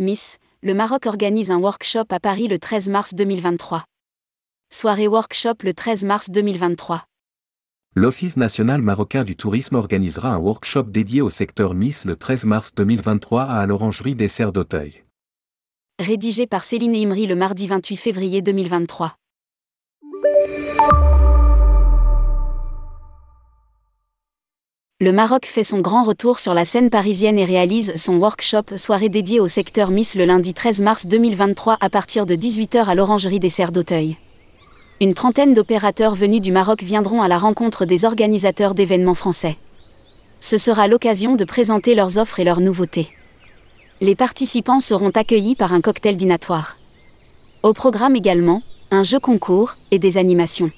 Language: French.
Miss, le Maroc organise un workshop à Paris le 13 mars 2023. Soirée workshop le 13 mars 2023. L'Office national marocain du tourisme organisera un workshop dédié au secteur Miss le 13 mars 2023 à l'Orangerie des Serres d'Auteuil. Rédigé par Céline Imri le mardi 28 février 2023. Le Maroc fait son grand retour sur la scène parisienne et réalise son workshop soirée dédiée au secteur Miss le lundi 13 mars 2023 à partir de 18h à l'Orangerie des Serres d'Auteuil. Une trentaine d'opérateurs venus du Maroc viendront à la rencontre des organisateurs d'événements français. Ce sera l'occasion de présenter leurs offres et leurs nouveautés. Les participants seront accueillis par un cocktail dînatoire. Au programme également, un jeu concours et des animations.